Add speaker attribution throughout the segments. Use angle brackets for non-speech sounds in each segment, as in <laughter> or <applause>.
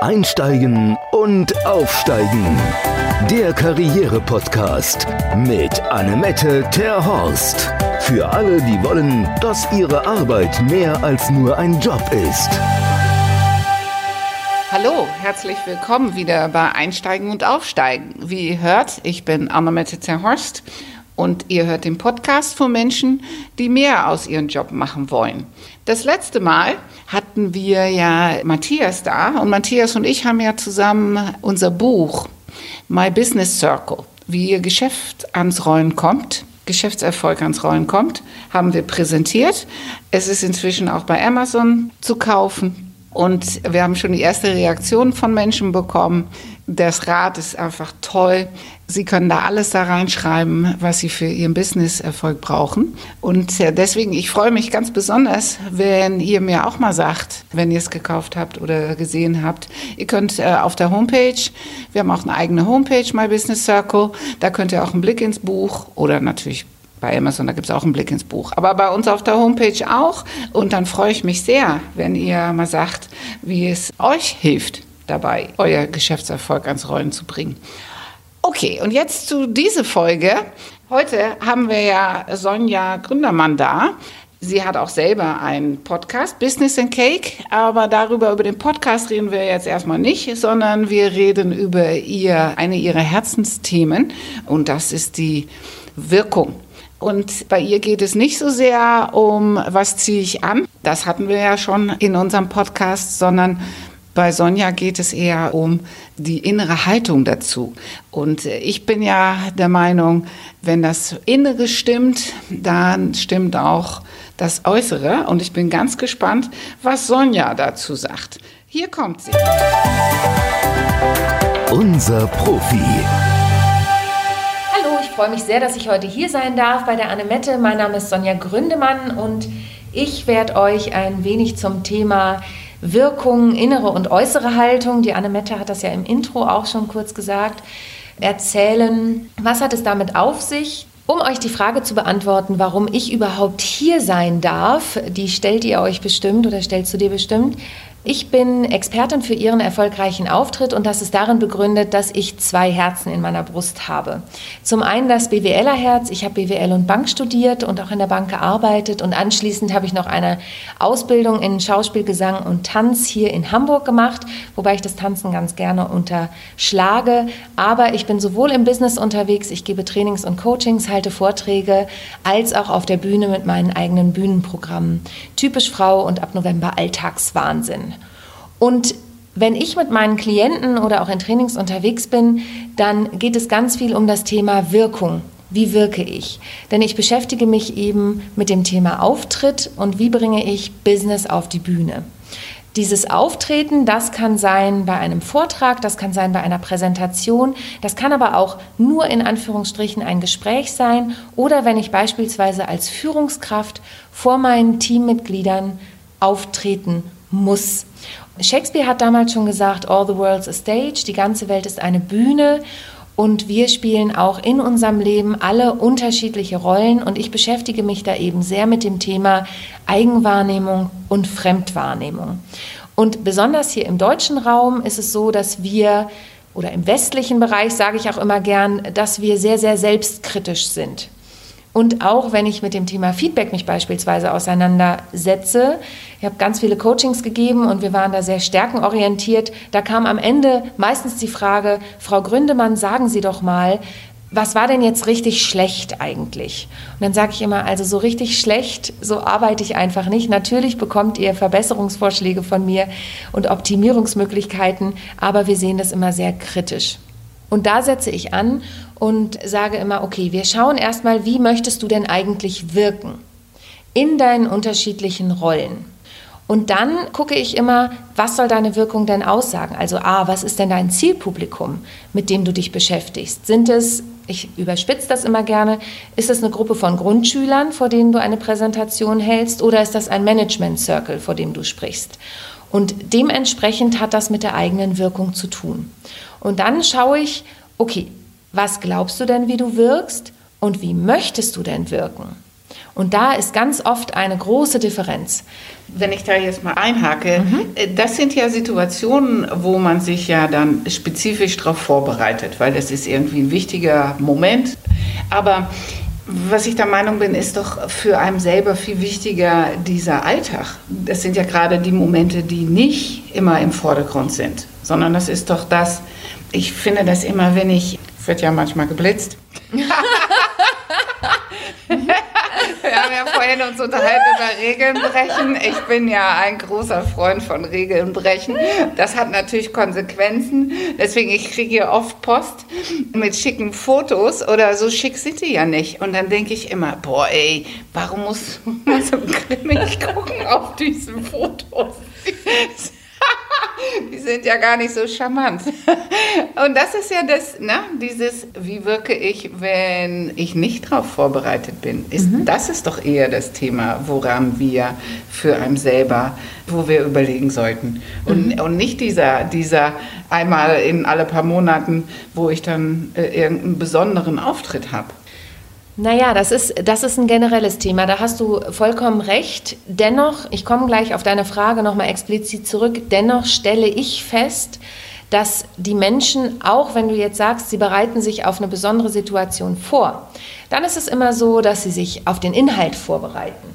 Speaker 1: Einsteigen und Aufsteigen. Der Karriere-Podcast mit Annemette Terhorst. Für alle, die wollen, dass ihre Arbeit mehr als nur ein Job ist.
Speaker 2: Hallo, herzlich willkommen wieder bei Einsteigen und Aufsteigen. Wie ihr hört, ich bin Annemette Terhorst und ihr hört den Podcast von Menschen, die mehr aus ihrem Job machen wollen. Das letzte Mal hatten wir ja Matthias da und Matthias und ich haben ja zusammen unser Buch My Business Circle, wie ihr Geschäft ans Rollen kommt, Geschäftserfolg ans Rollen kommt, haben wir präsentiert. Es ist inzwischen auch bei Amazon zu kaufen. Und wir haben schon die erste Reaktion von Menschen bekommen. Das Rad ist einfach toll. Sie können da alles da reinschreiben, was Sie für Ihren Business-Erfolg brauchen. Und deswegen, ich freue mich ganz besonders, wenn ihr mir auch mal sagt, wenn ihr es gekauft habt oder gesehen habt. Ihr könnt äh, auf der Homepage, wir haben auch eine eigene Homepage, My Business Circle, da könnt ihr auch einen Blick ins Buch oder natürlich bei Amazon, da gibt es auch einen Blick ins Buch. Aber bei uns auf der Homepage auch. Und dann freue ich mich sehr, wenn ihr mal sagt, wie es euch hilft, dabei euer Geschäftserfolg ans Rollen zu bringen. Okay, und jetzt zu dieser Folge. Heute haben wir ja Sonja Gründermann da. Sie hat auch selber einen Podcast, Business and Cake, aber darüber, über den Podcast reden wir jetzt erstmal nicht, sondern wir reden über ihr, eine ihrer Herzensthemen und das ist die Wirkung und bei ihr geht es nicht so sehr um, was ziehe ich an, das hatten wir ja schon in unserem Podcast, sondern bei Sonja geht es eher um die innere Haltung dazu. Und ich bin ja der Meinung, wenn das Innere stimmt, dann stimmt auch das Äußere. Und ich bin ganz gespannt, was Sonja dazu sagt. Hier kommt sie.
Speaker 1: Unser Profi
Speaker 3: freue mich sehr, dass ich heute hier sein darf bei der Annemette. Mein Name ist Sonja Gründemann und ich werde euch ein wenig zum Thema Wirkung, innere und äußere Haltung, die Annemette hat das ja im Intro auch schon kurz gesagt, erzählen. Was hat es damit auf sich? Um euch die Frage zu beantworten, warum ich überhaupt hier sein darf, die stellt ihr euch bestimmt oder stellst du dir bestimmt. Ich bin Expertin für Ihren erfolgreichen Auftritt und das ist darin begründet, dass ich zwei Herzen in meiner Brust habe. Zum einen das BWLer-Herz. Ich habe BWL und Bank studiert und auch in der Bank gearbeitet und anschließend habe ich noch eine Ausbildung in Schauspiel, Gesang und Tanz hier in Hamburg gemacht, wobei ich das Tanzen ganz gerne unterschlage. Aber ich bin sowohl im Business unterwegs, ich gebe Trainings und Coachings, halte Vorträge, als auch auf der Bühne mit meinen eigenen Bühnenprogrammen. Typisch Frau und ab November Alltagswahnsinn. Und wenn ich mit meinen Klienten oder auch in Trainings unterwegs bin, dann geht es ganz viel um das Thema Wirkung. Wie wirke ich? Denn ich beschäftige mich eben mit dem Thema Auftritt und wie bringe ich Business auf die Bühne. Dieses Auftreten, das kann sein bei einem Vortrag, das kann sein bei einer Präsentation, das kann aber auch nur in Anführungsstrichen ein Gespräch sein oder wenn ich beispielsweise als Führungskraft vor meinen Teammitgliedern auftreten muss. Shakespeare hat damals schon gesagt, All the world's a stage, die ganze Welt ist eine Bühne und wir spielen auch in unserem Leben alle unterschiedliche Rollen und ich beschäftige mich da eben sehr mit dem Thema Eigenwahrnehmung und Fremdwahrnehmung. Und besonders hier im deutschen Raum ist es so, dass wir oder im westlichen Bereich sage ich auch immer gern, dass wir sehr, sehr selbstkritisch sind. Und auch wenn ich mit dem Thema Feedback mich beispielsweise auseinandersetze, ich habe ganz viele Coachings gegeben und wir waren da sehr stärkenorientiert, da kam am Ende meistens die Frage, Frau Gründemann, sagen Sie doch mal, was war denn jetzt richtig schlecht eigentlich? Und dann sage ich immer, also so richtig schlecht, so arbeite ich einfach nicht. Natürlich bekommt ihr Verbesserungsvorschläge von mir und Optimierungsmöglichkeiten, aber wir sehen das immer sehr kritisch. Und da setze ich an und sage immer, okay, wir schauen erstmal, wie möchtest du denn eigentlich wirken in deinen unterschiedlichen Rollen. Und dann gucke ich immer, was soll deine Wirkung denn aussagen? Also A, was ist denn dein Zielpublikum, mit dem du dich beschäftigst? Sind es, ich überspitze das immer gerne, ist es eine Gruppe von Grundschülern, vor denen du eine Präsentation hältst, oder ist das ein Management Circle, vor dem du sprichst? Und dementsprechend hat das mit der eigenen Wirkung zu tun. Und dann schaue ich, okay, was glaubst du denn, wie du wirkst und wie möchtest du denn wirken? Und da ist ganz oft eine große Differenz.
Speaker 2: Wenn ich da jetzt mal einhake, mhm. das sind ja Situationen, wo man sich ja dann spezifisch darauf vorbereitet, weil das ist irgendwie ein wichtiger Moment. Aber was ich der Meinung bin, ist doch für einen selber viel wichtiger dieser Alltag. Das sind ja gerade die Momente, die nicht immer im Vordergrund sind, sondern das ist doch das, ich finde das immer, wenn ich, wird ja manchmal geblitzt. <laughs> Haben ja vorhin uns unterhalten über Regeln brechen. Ich bin ja ein großer Freund von Regeln brechen. Das hat natürlich Konsequenzen. Deswegen, ich kriege hier oft Post mit schicken Fotos oder so schick sind die ja nicht. Und dann denke ich immer, boah ey, warum muss man so grimmig <laughs> gucken auf diesen Fotos? <laughs> die sind ja gar nicht so charmant. <laughs> Und das ist ja das, ne, dieses, wie wirke ich, wenn ich nicht darauf vorbereitet bin. Ist, mhm. Das ist doch eher das Thema, woran wir für einen selber, wo wir überlegen sollten. Und, mhm. und nicht dieser, dieser einmal in alle paar Monaten, wo ich dann äh, irgendeinen besonderen Auftritt habe.
Speaker 3: Naja, das ist, das ist ein generelles Thema. Da hast du vollkommen recht. Dennoch, ich komme gleich auf deine Frage nochmal explizit zurück, dennoch stelle ich fest, dass die Menschen, auch wenn du jetzt sagst, sie bereiten sich auf eine besondere Situation vor, dann ist es immer so, dass sie sich auf den Inhalt vorbereiten.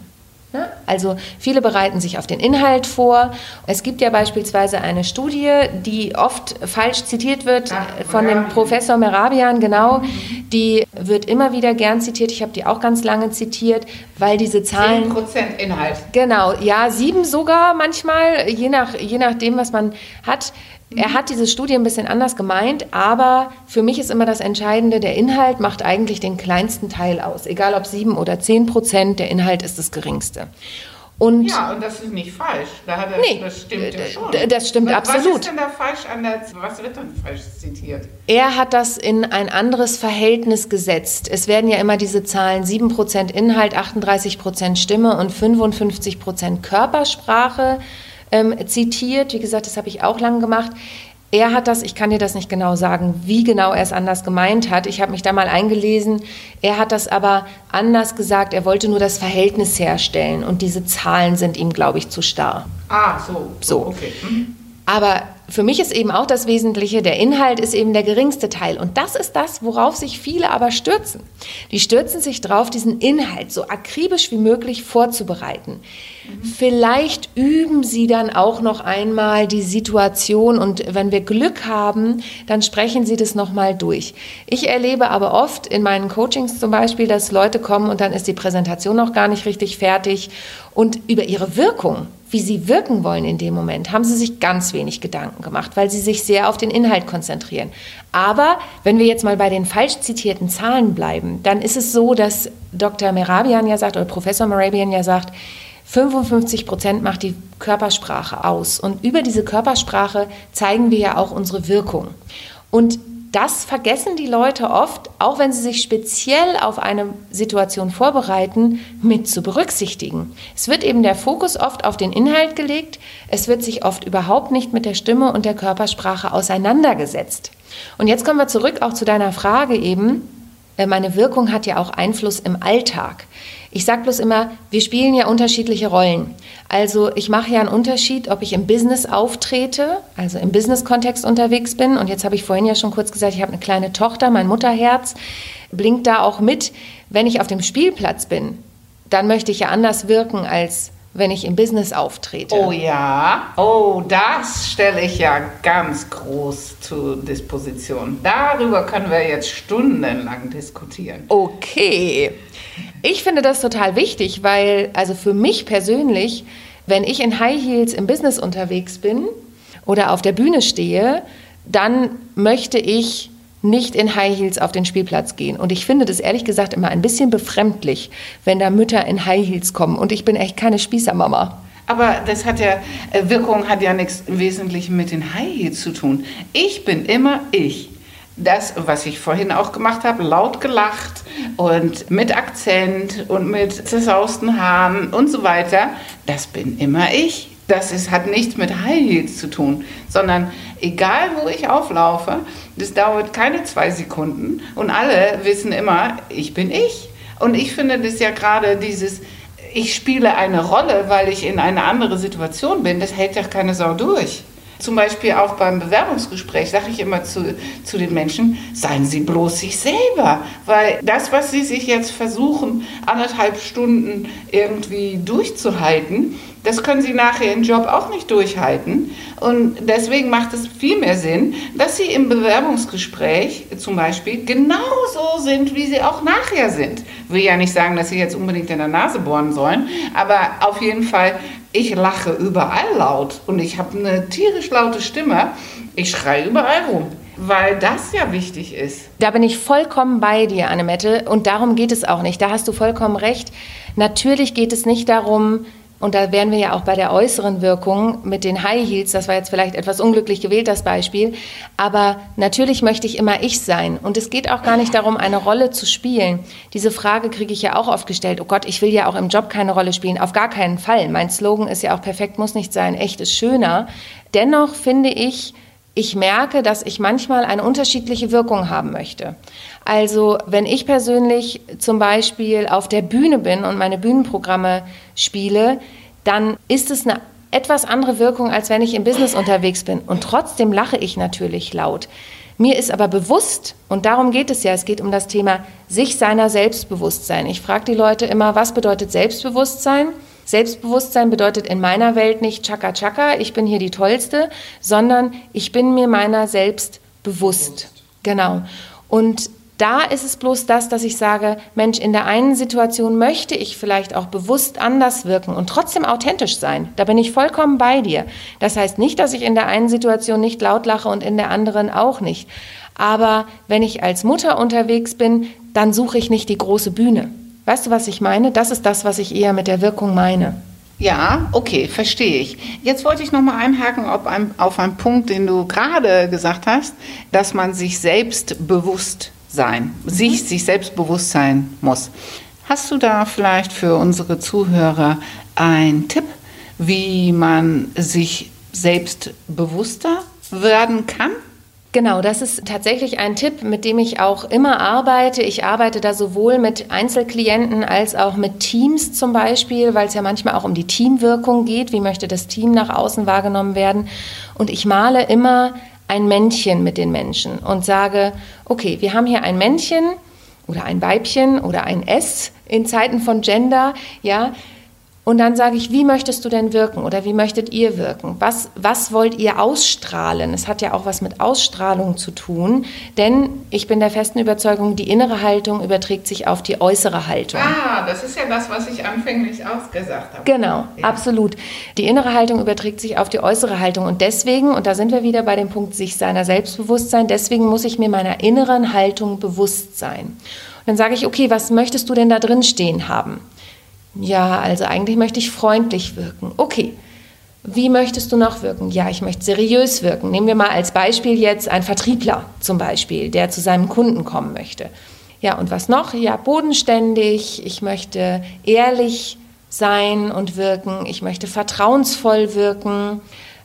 Speaker 3: Ne? Also viele bereiten sich auf den Inhalt vor. Es gibt ja beispielsweise eine Studie, die oft falsch zitiert wird Ach, von dem Professor Merabian, genau. Die wird immer wieder gern zitiert. Ich habe die auch ganz lange zitiert, weil diese Zahlen...
Speaker 2: 10% Inhalt.
Speaker 3: Genau, ja, sieben sogar manchmal, je, nach, je nachdem, was man hat. Er hat diese Studie ein bisschen anders gemeint, aber für mich ist immer das Entscheidende, der Inhalt macht eigentlich den kleinsten Teil aus. Egal ob sieben oder zehn Prozent, der Inhalt ist das geringste.
Speaker 2: Und ja, und das ist nicht falsch. Da hat er,
Speaker 3: nee,
Speaker 2: das stimmt ja schon.
Speaker 3: Das stimmt
Speaker 2: was,
Speaker 3: absolut.
Speaker 2: Was ist denn da falsch an der, was wird dann falsch zitiert?
Speaker 3: Er hat das in ein anderes Verhältnis gesetzt. Es werden ja immer diese Zahlen 7% Inhalt, 38% Stimme und 55% Körpersprache ähm, zitiert. Wie gesagt, das habe ich auch lang gemacht. Er hat das, ich kann dir das nicht genau sagen, wie genau er es anders gemeint hat. Ich habe mich da mal eingelesen. Er hat das aber anders gesagt. Er wollte nur das Verhältnis herstellen und diese Zahlen sind ihm, glaube ich, zu starr.
Speaker 2: Ah, so.
Speaker 3: So.
Speaker 2: Okay. Mhm.
Speaker 3: Aber für mich ist eben auch das Wesentliche, der Inhalt ist eben der geringste Teil. Und das ist das, worauf sich viele aber stürzen. Die stürzen sich drauf, diesen Inhalt so akribisch wie möglich vorzubereiten. Mhm. Vielleicht üben sie dann auch noch einmal die Situation und wenn wir Glück haben, dann sprechen sie das nochmal durch. Ich erlebe aber oft in meinen Coachings zum Beispiel, dass Leute kommen und dann ist die Präsentation noch gar nicht richtig fertig und über ihre Wirkung wie sie wirken wollen in dem Moment, haben sie sich ganz wenig Gedanken gemacht, weil sie sich sehr auf den Inhalt konzentrieren. Aber wenn wir jetzt mal bei den falsch zitierten Zahlen bleiben, dann ist es so, dass Dr. Merabian ja sagt, oder Professor Merabian ja sagt, 55 Prozent macht die Körpersprache aus. Und über diese Körpersprache zeigen wir ja auch unsere Wirkung. Und das vergessen die Leute oft, auch wenn sie sich speziell auf eine Situation vorbereiten, mit zu berücksichtigen. Es wird eben der Fokus oft auf den Inhalt gelegt, es wird sich oft überhaupt nicht mit der Stimme und der Körpersprache auseinandergesetzt. Und jetzt kommen wir zurück auch zu deiner Frage eben. Äh, meine Wirkung hat ja auch Einfluss im Alltag. Ich sage bloß immer, wir spielen ja unterschiedliche Rollen. Also ich mache ja einen Unterschied, ob ich im Business auftrete, also im Business-Kontext unterwegs bin. Und jetzt habe ich vorhin ja schon kurz gesagt, ich habe eine kleine Tochter, mein Mutterherz blinkt da auch mit. Wenn ich auf dem Spielplatz bin, dann möchte ich ja anders wirken als wenn ich im Business auftrete.
Speaker 2: Oh ja, oh, das stelle ich ja ganz groß zur Disposition. Darüber können wir jetzt stundenlang diskutieren.
Speaker 3: Okay. Ich finde das total wichtig, weil, also für mich persönlich, wenn ich in High Heels im Business unterwegs bin oder auf der Bühne stehe, dann möchte ich nicht in High Heels auf den Spielplatz gehen. Und ich finde das ehrlich gesagt immer ein bisschen befremdlich, wenn da Mütter in High Heels kommen. Und ich bin echt keine Spießermama.
Speaker 2: Aber das hat ja, äh, Wirkung hat ja nichts im Wesentlichen mit den High Heels zu tun. Ich bin immer ich das, was ich vorhin auch gemacht habe, laut gelacht und mit Akzent und mit zersausten Haaren und so weiter, das bin immer ich. Das ist, hat nichts mit High Heels zu tun, sondern egal wo ich auflaufe, das dauert keine zwei Sekunden und alle wissen immer, ich bin ich. Und ich finde das ja gerade dieses, ich spiele eine Rolle, weil ich in eine andere Situation bin, das hält ja keine Sau durch. Zum Beispiel auch beim Bewerbungsgespräch sage ich immer zu, zu den Menschen, seien Sie bloß sich selber. Weil das, was Sie sich jetzt versuchen, anderthalb Stunden irgendwie durchzuhalten, das können Sie nachher im Job auch nicht durchhalten. Und deswegen macht es viel mehr Sinn, dass Sie im Bewerbungsgespräch zum Beispiel genauso sind, wie Sie auch nachher sind. Will ja nicht sagen, dass Sie jetzt unbedingt in der Nase bohren sollen, aber auf jeden Fall, ich lache überall laut und ich habe eine tierisch laute Stimme. Ich schreie überall rum weil das ja wichtig ist.
Speaker 3: Da bin ich vollkommen bei dir, Annemette, und darum geht es auch nicht. Da hast du vollkommen recht. Natürlich geht es nicht darum, und da wären wir ja auch bei der äußeren Wirkung mit den High Heels. Das war jetzt vielleicht etwas unglücklich gewählt, das Beispiel. Aber natürlich möchte ich immer ich sein. Und es geht auch gar nicht darum, eine Rolle zu spielen. Diese Frage kriege ich ja auch oft gestellt. Oh Gott, ich will ja auch im Job keine Rolle spielen. Auf gar keinen Fall. Mein Slogan ist ja auch perfekt muss nicht sein. Echt ist schöner. Dennoch finde ich, ich merke, dass ich manchmal eine unterschiedliche Wirkung haben möchte. Also wenn ich persönlich zum Beispiel auf der Bühne bin und meine Bühnenprogramme spiele, dann ist es eine etwas andere Wirkung, als wenn ich im Business unterwegs bin. Und trotzdem lache ich natürlich laut. Mir ist aber bewusst, und darum geht es ja, es geht um das Thema sich seiner Selbstbewusstsein. Ich frage die Leute immer, was bedeutet Selbstbewusstsein? Selbstbewusstsein bedeutet in meiner Welt nicht Chaka Chaka, ich bin hier die Tollste, sondern ich bin mir meiner selbst bewusst. Genau. Und da ist es bloß das, dass ich sage, Mensch, in der einen Situation möchte ich vielleicht auch bewusst anders wirken und trotzdem authentisch sein. Da bin ich vollkommen bei dir. Das heißt nicht, dass ich in der einen Situation nicht laut lache und in der anderen auch nicht. Aber wenn ich als Mutter unterwegs bin, dann suche ich nicht die große Bühne. Weißt du, was ich meine? Das ist das, was ich eher mit der Wirkung meine.
Speaker 2: Ja, okay, verstehe ich. Jetzt wollte ich noch mal einhaken auf, ein, auf einen Punkt, den du gerade gesagt hast, dass man sich selbst bewusst sein, mhm. sich, sich selbst bewusst sein muss. Hast du da vielleicht für unsere Zuhörer einen Tipp, wie man sich selbst bewusster werden kann?
Speaker 3: Genau, das ist tatsächlich ein Tipp, mit dem ich auch immer arbeite. Ich arbeite da sowohl mit Einzelklienten als auch mit Teams zum Beispiel, weil es ja manchmal auch um die Teamwirkung geht. Wie möchte das Team nach außen wahrgenommen werden? Und ich male immer ein Männchen mit den Menschen und sage, okay, wir haben hier ein Männchen oder ein Weibchen oder ein S in Zeiten von Gender, ja, und dann sage ich, wie möchtest du denn wirken oder wie möchtet ihr wirken? Was, was wollt ihr ausstrahlen? Es hat ja auch was mit Ausstrahlung zu tun, denn ich bin der festen Überzeugung, die innere Haltung überträgt sich auf die äußere Haltung.
Speaker 2: Ah, das ist ja das, was ich anfänglich ausgesagt habe.
Speaker 3: Genau, ja. absolut. Die innere Haltung überträgt sich auf die äußere Haltung und deswegen, und da sind wir wieder bei dem Punkt sich seiner Selbstbewusstsein, deswegen muss ich mir meiner inneren Haltung bewusst sein. Und dann sage ich, okay, was möchtest du denn da drin stehen haben? Ja, also eigentlich möchte ich freundlich wirken. Okay. Wie möchtest du noch wirken? Ja, ich möchte seriös wirken. Nehmen wir mal als Beispiel jetzt einen Vertriebler zum Beispiel, der zu seinem Kunden kommen möchte. Ja, und was noch? Ja, bodenständig. Ich möchte ehrlich sein und wirken. Ich möchte vertrauensvoll wirken.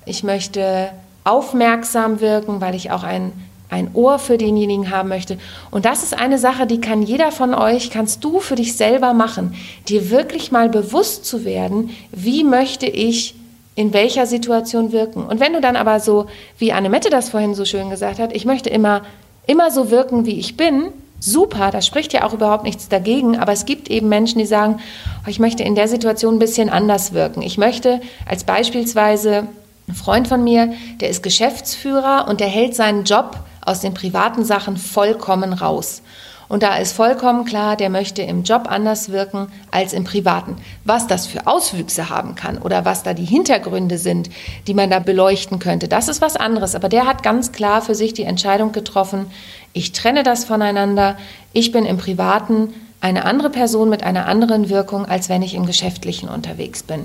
Speaker 3: Ich möchte aufmerksam wirken, weil ich auch ein ein Ohr für denjenigen haben möchte. Und das ist eine Sache, die kann jeder von euch, kannst du für dich selber machen, dir wirklich mal bewusst zu werden, wie möchte ich in welcher Situation wirken. Und wenn du dann aber so, wie Annemette das vorhin so schön gesagt hat, ich möchte immer, immer so wirken, wie ich bin, super, da spricht ja auch überhaupt nichts dagegen, aber es gibt eben Menschen, die sagen, oh, ich möchte in der Situation ein bisschen anders wirken. Ich möchte als beispielsweise ein Freund von mir, der ist Geschäftsführer und der hält seinen Job aus den privaten Sachen vollkommen raus. Und da ist vollkommen klar, der möchte im Job anders wirken als im privaten. Was das für Auswüchse haben kann oder was da die Hintergründe sind, die man da beleuchten könnte, das ist was anderes. Aber der hat ganz klar für sich die Entscheidung getroffen, ich trenne das voneinander, ich bin im privaten eine andere Person mit einer anderen Wirkung, als wenn ich im geschäftlichen unterwegs bin.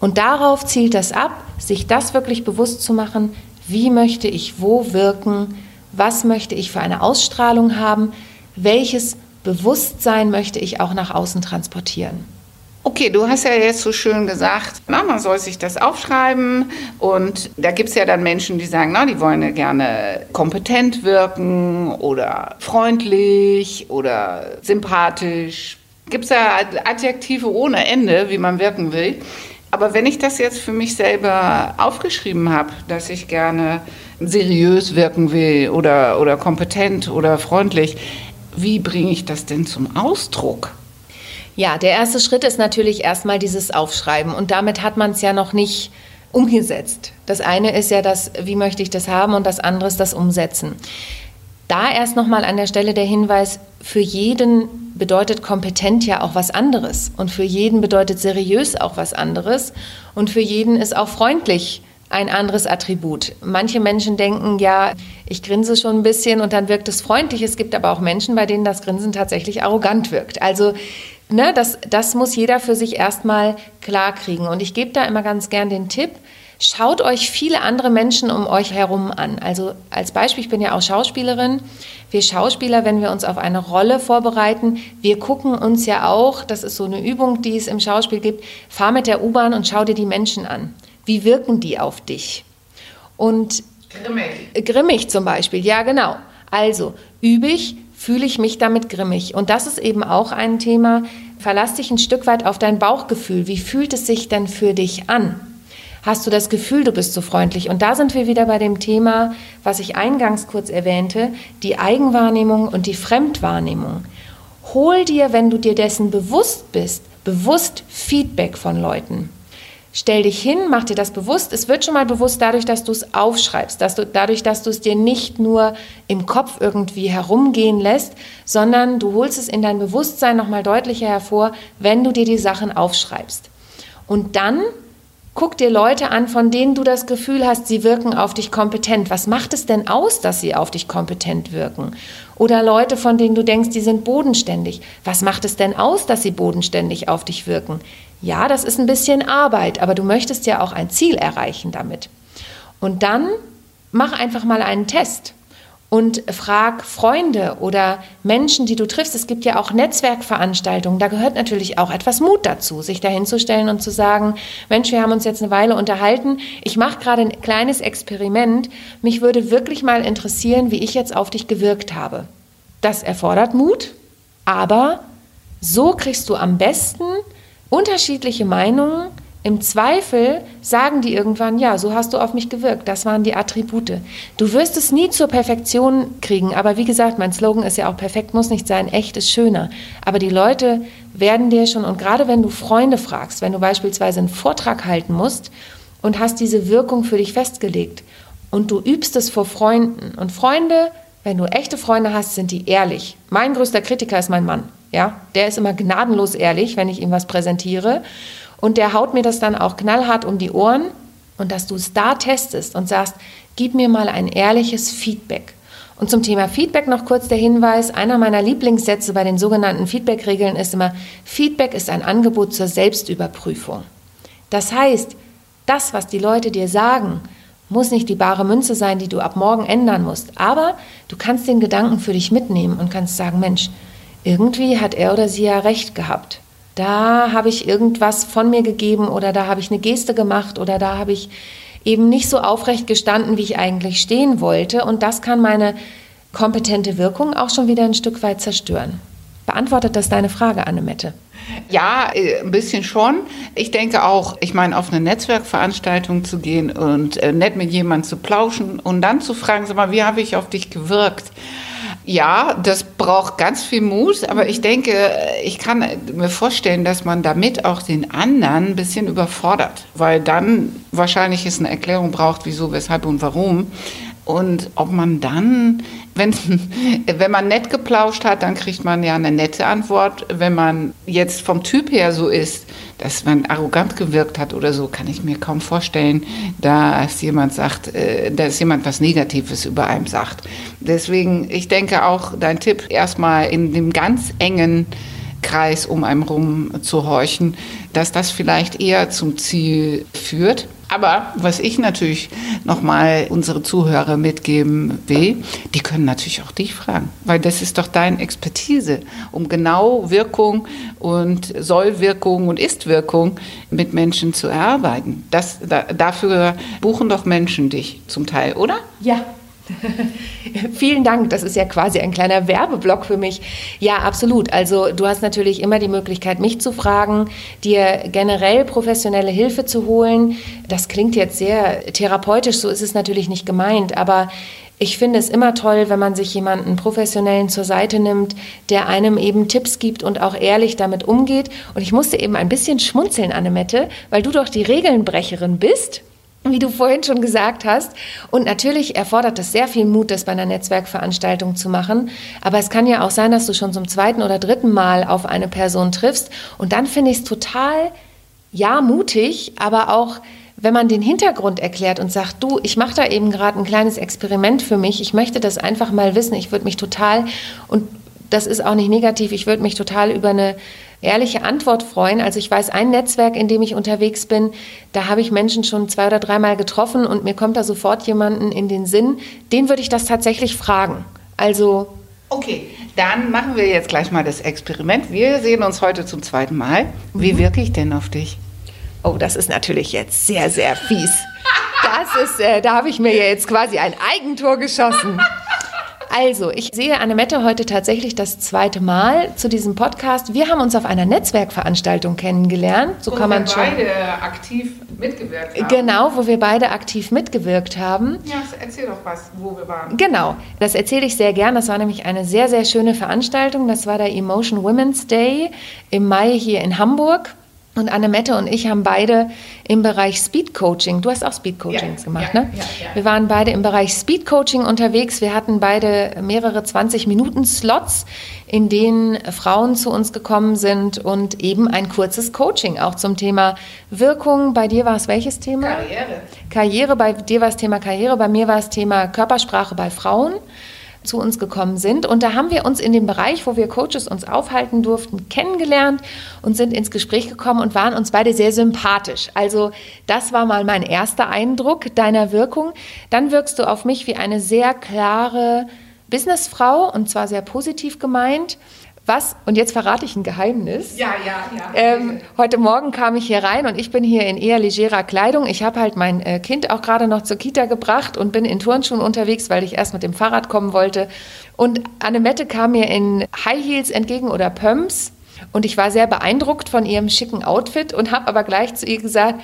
Speaker 3: Und darauf zielt das ab, sich das wirklich bewusst zu machen, wie möchte ich wo wirken? Was möchte ich für eine Ausstrahlung haben? Welches Bewusstsein möchte ich auch nach außen transportieren?
Speaker 2: Okay, du hast ja jetzt so schön gesagt, na, man soll sich das aufschreiben. Und da gibt es ja dann Menschen, die sagen, na, die wollen ja gerne kompetent wirken oder freundlich oder sympathisch. Gibt es ja Adjektive ohne Ende, wie man wirken will. Aber wenn ich das jetzt für mich selber aufgeschrieben habe, dass ich gerne seriös wirken will oder, oder kompetent oder freundlich, wie bringe ich das denn zum Ausdruck?
Speaker 3: Ja, der erste Schritt ist natürlich erstmal dieses Aufschreiben und damit hat man es ja noch nicht umgesetzt. Das eine ist ja das, wie möchte ich das haben und das andere ist das Umsetzen. Da erst nochmal an der Stelle der Hinweis, für jeden bedeutet kompetent ja auch was anderes und für jeden bedeutet seriös auch was anderes und für jeden ist auch freundlich ein anderes Attribut. Manche Menschen denken, ja, ich grinse schon ein bisschen und dann wirkt es freundlich. Es gibt aber auch Menschen, bei denen das Grinsen tatsächlich arrogant wirkt. Also ne, das, das muss jeder für sich erstmal klar kriegen. Und ich gebe da immer ganz gern den Tipp, schaut euch viele andere Menschen um euch herum an. Also als Beispiel, ich bin ja auch Schauspielerin. Wir Schauspieler, wenn wir uns auf eine Rolle vorbereiten, wir gucken uns ja auch, das ist so eine Übung, die es im Schauspiel gibt, fahr mit der U-Bahn und schau dir die Menschen an. Wie wirken die auf dich? Und grimmig. Grimmig zum Beispiel, ja genau. Also übe ich, fühle ich mich damit grimmig. Und das ist eben auch ein Thema, verlass dich ein Stück weit auf dein Bauchgefühl. Wie fühlt es sich denn für dich an? Hast du das Gefühl, du bist so freundlich? Und da sind wir wieder bei dem Thema, was ich eingangs kurz erwähnte, die Eigenwahrnehmung und die Fremdwahrnehmung. Hol dir, wenn du dir dessen bewusst bist, bewusst Feedback von Leuten. Stell dich hin, mach dir das bewusst. Es wird schon mal bewusst dadurch, dass du es aufschreibst, dass du, dadurch, dass du es dir nicht nur im Kopf irgendwie herumgehen lässt, sondern du holst es in dein Bewusstsein nochmal deutlicher hervor, wenn du dir die Sachen aufschreibst. Und dann guck dir Leute an, von denen du das Gefühl hast, sie wirken auf dich kompetent. Was macht es denn aus, dass sie auf dich kompetent wirken? Oder Leute, von denen du denkst, die sind bodenständig. Was macht es denn aus, dass sie bodenständig auf dich wirken? Ja, das ist ein bisschen Arbeit, aber du möchtest ja auch ein Ziel erreichen damit. Und dann mach einfach mal einen Test und frag Freunde oder Menschen, die du triffst. Es gibt ja auch Netzwerkveranstaltungen. Da gehört natürlich auch etwas Mut dazu, sich dahinzustellen und zu sagen, Mensch, wir haben uns jetzt eine Weile unterhalten. Ich mache gerade ein kleines Experiment. Mich würde wirklich mal interessieren, wie ich jetzt auf dich gewirkt habe. Das erfordert Mut, aber so kriegst du am besten unterschiedliche Meinungen. Im Zweifel sagen die irgendwann, ja, so hast du auf mich gewirkt. Das waren die Attribute. Du wirst es nie zur Perfektion kriegen. Aber wie gesagt, mein Slogan ist ja auch, perfekt muss nicht sein, echt ist schöner. Aber die Leute werden dir schon, und gerade wenn du Freunde fragst, wenn du beispielsweise einen Vortrag halten musst und hast diese Wirkung für dich festgelegt und du übst es vor Freunden. Und Freunde, wenn du echte Freunde hast, sind die ehrlich. Mein größter Kritiker ist mein Mann. Ja, der ist immer gnadenlos ehrlich, wenn ich ihm was präsentiere. Und der haut mir das dann auch knallhart um die Ohren. Und dass du es da testest und sagst, gib mir mal ein ehrliches Feedback. Und zum Thema Feedback noch kurz der Hinweis. Einer meiner Lieblingssätze bei den sogenannten Feedback-Regeln ist immer, Feedback ist ein Angebot zur Selbstüberprüfung. Das heißt, das, was die Leute dir sagen, muss nicht die bare Münze sein, die du ab morgen ändern musst. Aber du kannst den Gedanken für dich mitnehmen und kannst sagen, Mensch, irgendwie hat er oder sie ja recht gehabt. Da habe ich irgendwas von mir gegeben oder da habe ich eine Geste gemacht oder da habe ich eben nicht so aufrecht gestanden, wie ich eigentlich stehen wollte. Und das kann meine kompetente Wirkung auch schon wieder ein Stück weit zerstören. Beantwortet das deine Frage, Annemette?
Speaker 2: Ja, äh, ein bisschen schon. Ich denke auch, ich meine, auf eine Netzwerkveranstaltung zu gehen und äh, nett mit jemandem zu plauschen und dann zu fragen, sag mal, wie habe ich auf dich gewirkt? Ja, das braucht ganz viel Mut, aber ich denke, ich kann mir vorstellen, dass man damit auch den anderen ein bisschen überfordert, weil dann wahrscheinlich es eine Erklärung braucht, wieso, weshalb und warum. Und ob man dann, wenn, <laughs> wenn man nett geplauscht hat, dann kriegt man ja eine nette Antwort. Wenn man jetzt vom Typ her so ist, dass man arrogant gewirkt hat oder so, kann ich mir kaum vorstellen, dass jemand sagt, äh, dass jemand was Negatives über einem sagt. Deswegen, ich denke auch, dein Tipp, erstmal in dem ganz engen Kreis um einem rum zu horchen, dass das vielleicht eher zum Ziel führt Aber was ich natürlich nochmal unsere Zuhörer mitgeben will, die können natürlich auch dich fragen, weil das ist doch deine Expertise, um genau Wirkung und Sollwirkung und Istwirkung mit Menschen zu erarbeiten. Das, da, dafür buchen doch Menschen dich zum Teil, oder?
Speaker 3: Ja, <laughs> Vielen Dank. Das ist ja quasi ein kleiner Werbeblock für mich. Ja, absolut. Also du hast natürlich immer die Möglichkeit, mich zu fragen, dir generell professionelle Hilfe zu holen. Das klingt jetzt sehr therapeutisch, so ist es natürlich nicht gemeint, aber ich finde es immer toll, wenn man sich jemanden professionellen zur Seite nimmt, der einem eben Tipps gibt und auch ehrlich damit umgeht. Und ich musste eben ein bisschen schmunzeln, Annemette, weil du doch die Regelnbrecherin bist wie du vorhin schon gesagt hast. Und natürlich erfordert es sehr viel Mut, das bei einer Netzwerkveranstaltung zu machen. Aber es kann ja auch sein, dass du schon zum zweiten oder dritten Mal auf eine Person triffst. Und dann finde ich es total, ja, mutig, aber auch, wenn man den Hintergrund erklärt und sagt, du, ich mache da eben gerade ein kleines Experiment für mich. Ich möchte das einfach mal wissen. Ich würde mich total, und das ist auch nicht negativ, ich würde mich total über eine ehrliche Antwort freuen. Also ich weiß, ein Netzwerk, in dem ich unterwegs bin, da habe ich Menschen schon zwei oder dreimal getroffen und mir kommt da sofort jemanden in den Sinn, den würde ich das tatsächlich fragen. Also
Speaker 2: Okay, dann machen wir jetzt gleich mal das Experiment. Wir sehen uns heute zum zweiten Mal. Wie mhm. wirke ich denn auf dich?
Speaker 3: Oh, das ist natürlich jetzt sehr, sehr fies. Das ist, äh, da habe ich mir jetzt quasi ein Eigentor geschossen. Also, ich sehe Annemette heute tatsächlich das zweite Mal zu diesem Podcast. Wir haben uns auf einer Netzwerkveranstaltung kennengelernt.
Speaker 2: So wo kann man schon. beide aktiv mitgewirkt haben.
Speaker 3: Genau, wo wir beide aktiv mitgewirkt haben.
Speaker 2: Ja, erzähl doch was, wo wir waren.
Speaker 3: Genau, das erzähle ich sehr gern. Das war nämlich eine sehr, sehr schöne Veranstaltung. Das war der Emotion Women's Day im Mai hier in Hamburg. Und Annemette und ich haben beide im Bereich Speed Coaching, du hast auch Speed Coachings ja, gemacht, ja, ne? Ja, wir waren beide im Bereich Speed Coaching unterwegs. Wir hatten beide mehrere 20 Minuten Slots, in denen Frauen zu uns gekommen sind und eben ein kurzes Coaching auch zum Thema Wirkung. Bei dir war es welches Thema?
Speaker 2: Karriere.
Speaker 3: Karriere, bei dir war es Thema Karriere, bei mir war es Thema Körpersprache bei Frauen zu uns gekommen sind. Und da haben wir uns in dem Bereich, wo wir Coaches uns aufhalten durften, kennengelernt und sind ins Gespräch gekommen und waren uns beide sehr sympathisch. Also das war mal mein erster Eindruck deiner Wirkung. Dann wirkst du auf mich wie eine sehr klare Businessfrau und zwar sehr positiv gemeint. Was, und jetzt verrate ich ein Geheimnis.
Speaker 2: Ja, ja, ja.
Speaker 3: Ähm, heute Morgen kam ich hier rein und ich bin hier in eher legerer Kleidung. Ich habe halt mein äh, Kind auch gerade noch zur Kita gebracht und bin in Turnschuhen unterwegs, weil ich erst mit dem Fahrrad kommen wollte. Und Annemette kam mir in High Heels entgegen oder Pumps. Und ich war sehr beeindruckt von ihrem schicken Outfit und habe aber gleich zu ihr gesagt,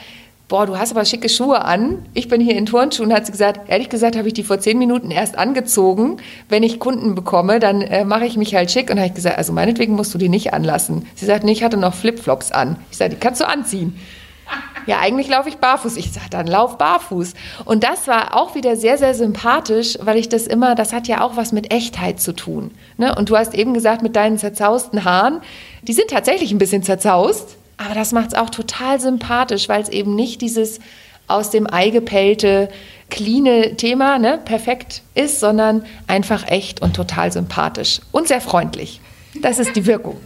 Speaker 3: boah, du hast aber schicke Schuhe an. Ich bin hier in Turnschuhen, hat sie gesagt, ehrlich gesagt habe ich die vor zehn Minuten erst angezogen. Wenn ich Kunden bekomme, dann äh, mache ich mich halt schick. Und habe ich gesagt, also meinetwegen musst du die nicht anlassen. Sie sagt, nee, ich hatte noch Flipflops an. Ich sage, die kannst du anziehen. Ja, eigentlich laufe ich barfuß. Ich sage, dann lauf barfuß. Und das war auch wieder sehr, sehr sympathisch, weil ich das immer, das hat ja auch was mit Echtheit zu tun. Ne? Und du hast eben gesagt, mit deinen zerzausten Haaren, die sind tatsächlich ein bisschen zerzaust. Aber das macht es auch total sympathisch, weil es eben nicht dieses aus dem Ei gepellte, cleane Thema, ne, perfekt ist, sondern einfach echt und total sympathisch und sehr freundlich. Das ist die Wirkung.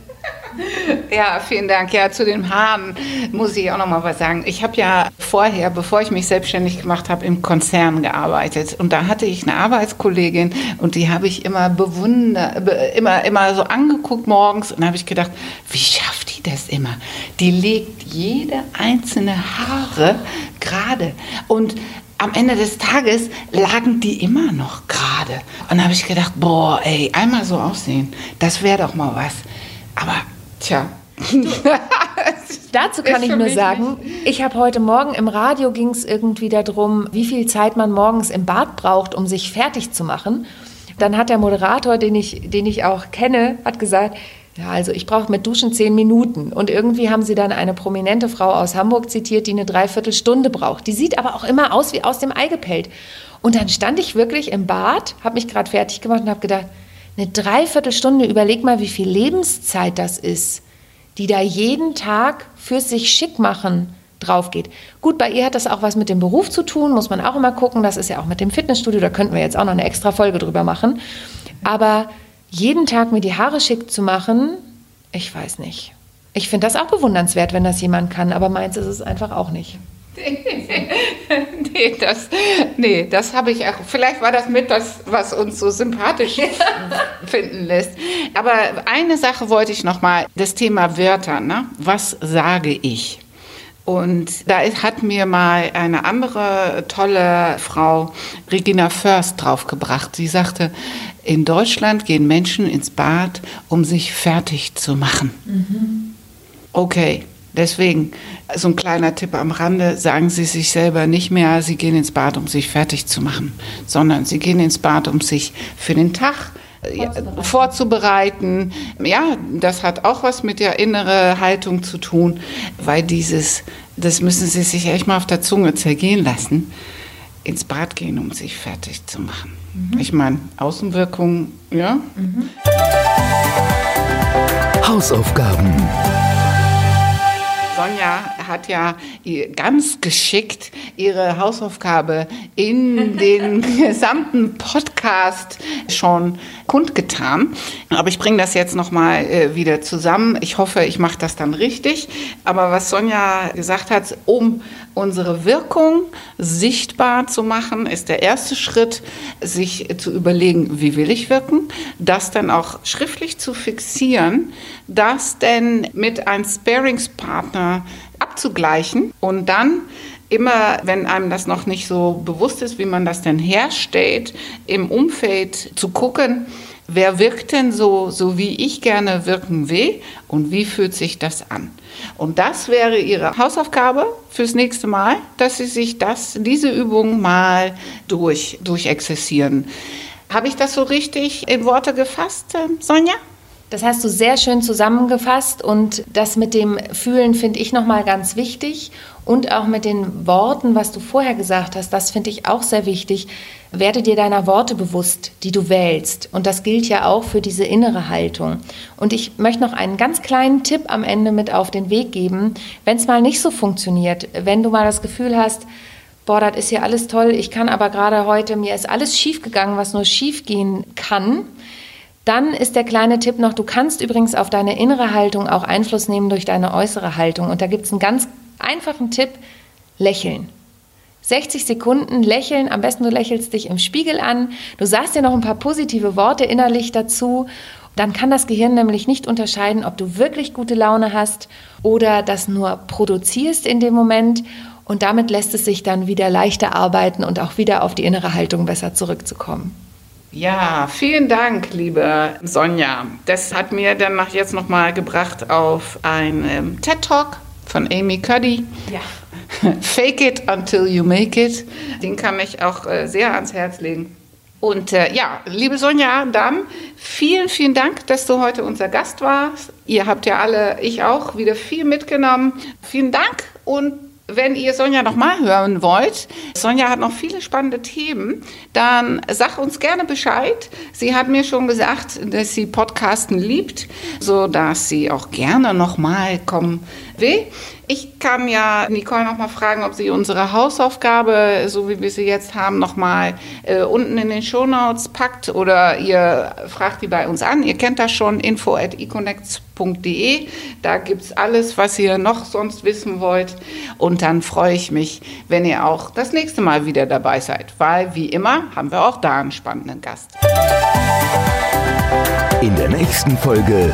Speaker 3: <laughs>
Speaker 2: Ja, vielen Dank. Ja, zu den Haaren muss ich auch noch mal was sagen. Ich habe ja vorher, bevor ich mich selbstständig gemacht habe, im Konzern gearbeitet und da hatte ich eine Arbeitskollegin und die habe ich immer bewundert, immer immer so angeguckt morgens und habe ich gedacht, wie schafft die das immer? Die legt jede einzelne Haare gerade und am Ende des Tages lagen die immer noch gerade. Und habe ich gedacht, boah, ey, einmal so aussehen, das wäre doch mal was. Aber Tja. <laughs>
Speaker 3: Dazu kann ich nur sagen, nicht. ich habe heute Morgen im Radio ging es irgendwie darum, wie viel Zeit man morgens im Bad braucht, um sich fertig zu machen. Dann hat der Moderator, den ich, den ich auch kenne, hat gesagt, ja, also ich brauche mit Duschen zehn Minuten. Und irgendwie haben sie dann eine prominente Frau aus Hamburg zitiert, die eine Dreiviertelstunde braucht. Die sieht aber auch immer aus wie aus dem Ei gepellt. Und dann stand ich wirklich im Bad, habe mich gerade fertig gemacht und habe gedacht, eine Dreiviertelstunde, überleg mal, wie viel Lebenszeit das ist, die da jeden Tag für sich schick machen drauf geht. Gut, bei ihr hat das auch was mit dem Beruf zu tun, muss man auch immer gucken. Das ist ja auch mit dem Fitnessstudio, da könnten wir jetzt auch noch eine extra Folge drüber machen. Aber jeden Tag mir die Haare schick zu machen, ich weiß nicht. Ich finde das auch bewundernswert, wenn das jemand kann, aber meins ist es einfach auch nicht. <laughs>
Speaker 2: nee, das, nee, das habe ich auch. Vielleicht war das mit das, was uns so sympathisch <laughs> finden lässt. Aber eine Sache wollte ich noch mal: das Thema Wörter. Ne? Was sage ich? Und da hat mir mal eine andere tolle Frau, Regina Först, draufgebracht. Sie sagte, in Deutschland gehen Menschen ins Bad, um sich fertig zu machen. Mhm. Okay, deswegen so ein kleiner Tipp am Rande, sagen Sie sich selber nicht mehr, Sie gehen ins Bad, um sich fertig zu machen, sondern Sie gehen ins Bad, um sich für den Tag vorzubereiten. vorzubereiten. Ja, das hat auch was mit der inneren Haltung zu tun, weil dieses, das müssen Sie sich echt mal auf der Zunge zergehen lassen, ins Bad gehen, um sich fertig zu machen. Mhm. Ich meine, Außenwirkung, ja. Mhm.
Speaker 1: Hausaufgaben.
Speaker 2: Sonja hat ja ganz geschickt ihre Hausaufgabe in den <laughs> gesamten Podcast schon kundgetan. Aber ich bringe das jetzt nochmal äh, wieder zusammen. Ich hoffe, ich mache das dann richtig. Aber was Sonja gesagt hat, um unsere Wirkung sichtbar zu machen, ist der erste Schritt, sich zu überlegen, wie will ich wirken, das dann auch schriftlich zu fixieren, das denn mit einem Sparingspartner abzugleichen und dann immer, wenn einem das noch nicht so bewusst ist, wie man das denn herstellt, im Umfeld zu gucken, wer wirkt denn so, so wie ich gerne wirken will und wie fühlt sich das an. Und das wäre Ihre Hausaufgabe fürs nächste Mal, dass Sie sich das, diese Übung mal durch, durchexerzieren. Habe ich das so richtig in Worte gefasst, Sonja?
Speaker 3: Das hast du sehr schön zusammengefasst und das mit dem Fühlen finde ich nochmal ganz wichtig und auch mit den Worten, was du vorher gesagt hast, das finde ich auch sehr wichtig. Werde dir deiner Worte bewusst, die du wählst und das gilt ja auch für diese innere Haltung. Und ich möchte noch einen ganz kleinen Tipp am Ende mit auf den Weg geben, wenn es mal nicht so funktioniert, wenn du mal das Gefühl hast, boah, das ist ja alles toll, ich kann aber gerade heute, mir ist alles schief gegangen, was nur schief gehen kann dann ist der kleine Tipp noch, du kannst übrigens auf deine innere Haltung auch Einfluss nehmen durch deine äußere Haltung. Und da gibt es einen ganz einfachen Tipp, lächeln. 60 Sekunden lächeln, am besten du lächelst dich im Spiegel an, du sagst dir noch ein paar positive Worte innerlich dazu, dann kann das Gehirn nämlich nicht unterscheiden, ob du wirklich gute Laune hast oder das nur produzierst in dem Moment und damit lässt es sich dann wieder leichter arbeiten und auch wieder auf die innere Haltung besser zurückzukommen.
Speaker 2: Ja, vielen Dank, liebe Sonja. Das hat mir dann nach jetzt nochmal gebracht auf einen ähm, TED Talk von Amy Cuddy. Ja. <laughs> Fake it until you make it. Den kann ich auch äh, sehr ans Herz legen. Und äh, ja, liebe Sonja, dann vielen, vielen Dank, dass du heute unser Gast warst. Ihr habt ja alle, ich auch, wieder viel mitgenommen. Vielen Dank und wenn ihr Sonja noch mal hören wollt, Sonja hat noch viele spannende Themen, dann sag uns gerne Bescheid. Sie hat mir schon gesagt, dass sie Podcasten liebt, so dass sie auch gerne noch mal kommen will. Ich kann ja Nicole noch mal fragen, ob sie unsere Hausaufgabe, so wie wir sie jetzt haben, noch mal äh, unten in den Shownotes packt oder ihr fragt die bei uns an. Ihr kennt das schon, info at econnects.de. Da gibt es alles, was ihr noch sonst wissen wollt. Und dann freue ich mich, wenn ihr auch das nächste Mal wieder dabei seid, weil wie immer haben wir auch da einen spannenden Gast.
Speaker 1: In der nächsten Folge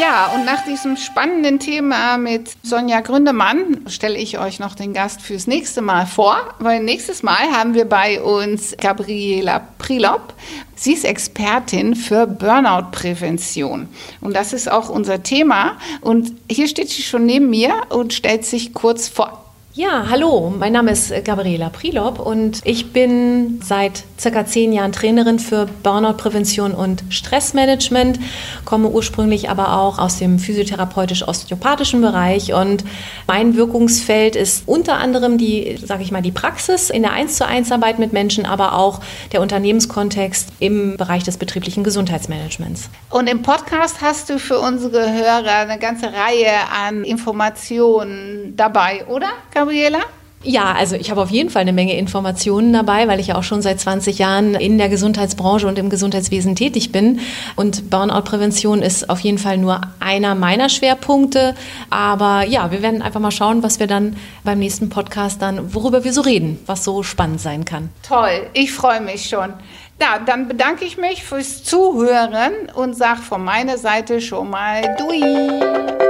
Speaker 2: ja, und nach diesem spannenden Thema mit Sonja Gründemann stelle ich euch noch den Gast fürs nächste Mal vor, weil nächstes Mal haben wir bei uns Gabriela Prilop. Sie ist Expertin für Burnout-Prävention. Und das ist auch unser Thema. Und hier steht sie schon neben mir und stellt sich kurz vor.
Speaker 4: Ja, hallo, mein Name ist Gabriela Prilop und ich bin seit circa zehn Jahren Trainerin für Burnout-Prävention und Stressmanagement, komme ursprünglich aber auch aus dem physiotherapeutisch-osteopathischen Bereich und mein Wirkungsfeld ist unter anderem die, sage ich mal, die Praxis in der 1 zu 1 Arbeit mit Menschen, aber auch der Unternehmenskontext im Bereich des betrieblichen Gesundheitsmanagements.
Speaker 2: Und im Podcast hast du für unsere Hörer eine ganze Reihe an Informationen dabei, oder? Gabriela?
Speaker 4: Ja, also ich habe auf jeden Fall eine Menge Informationen dabei, weil ich ja auch schon seit 20 Jahren in der Gesundheitsbranche und im Gesundheitswesen tätig bin. Und Burnout-Prävention ist auf jeden Fall nur einer meiner Schwerpunkte. Aber ja, wir werden einfach mal schauen, was wir dann beim nächsten Podcast dann, worüber wir so reden, was so spannend sein kann.
Speaker 2: Toll, ich freue mich schon. Ja, dann bedanke ich mich fürs Zuhören und sage von meiner Seite schon mal Dui.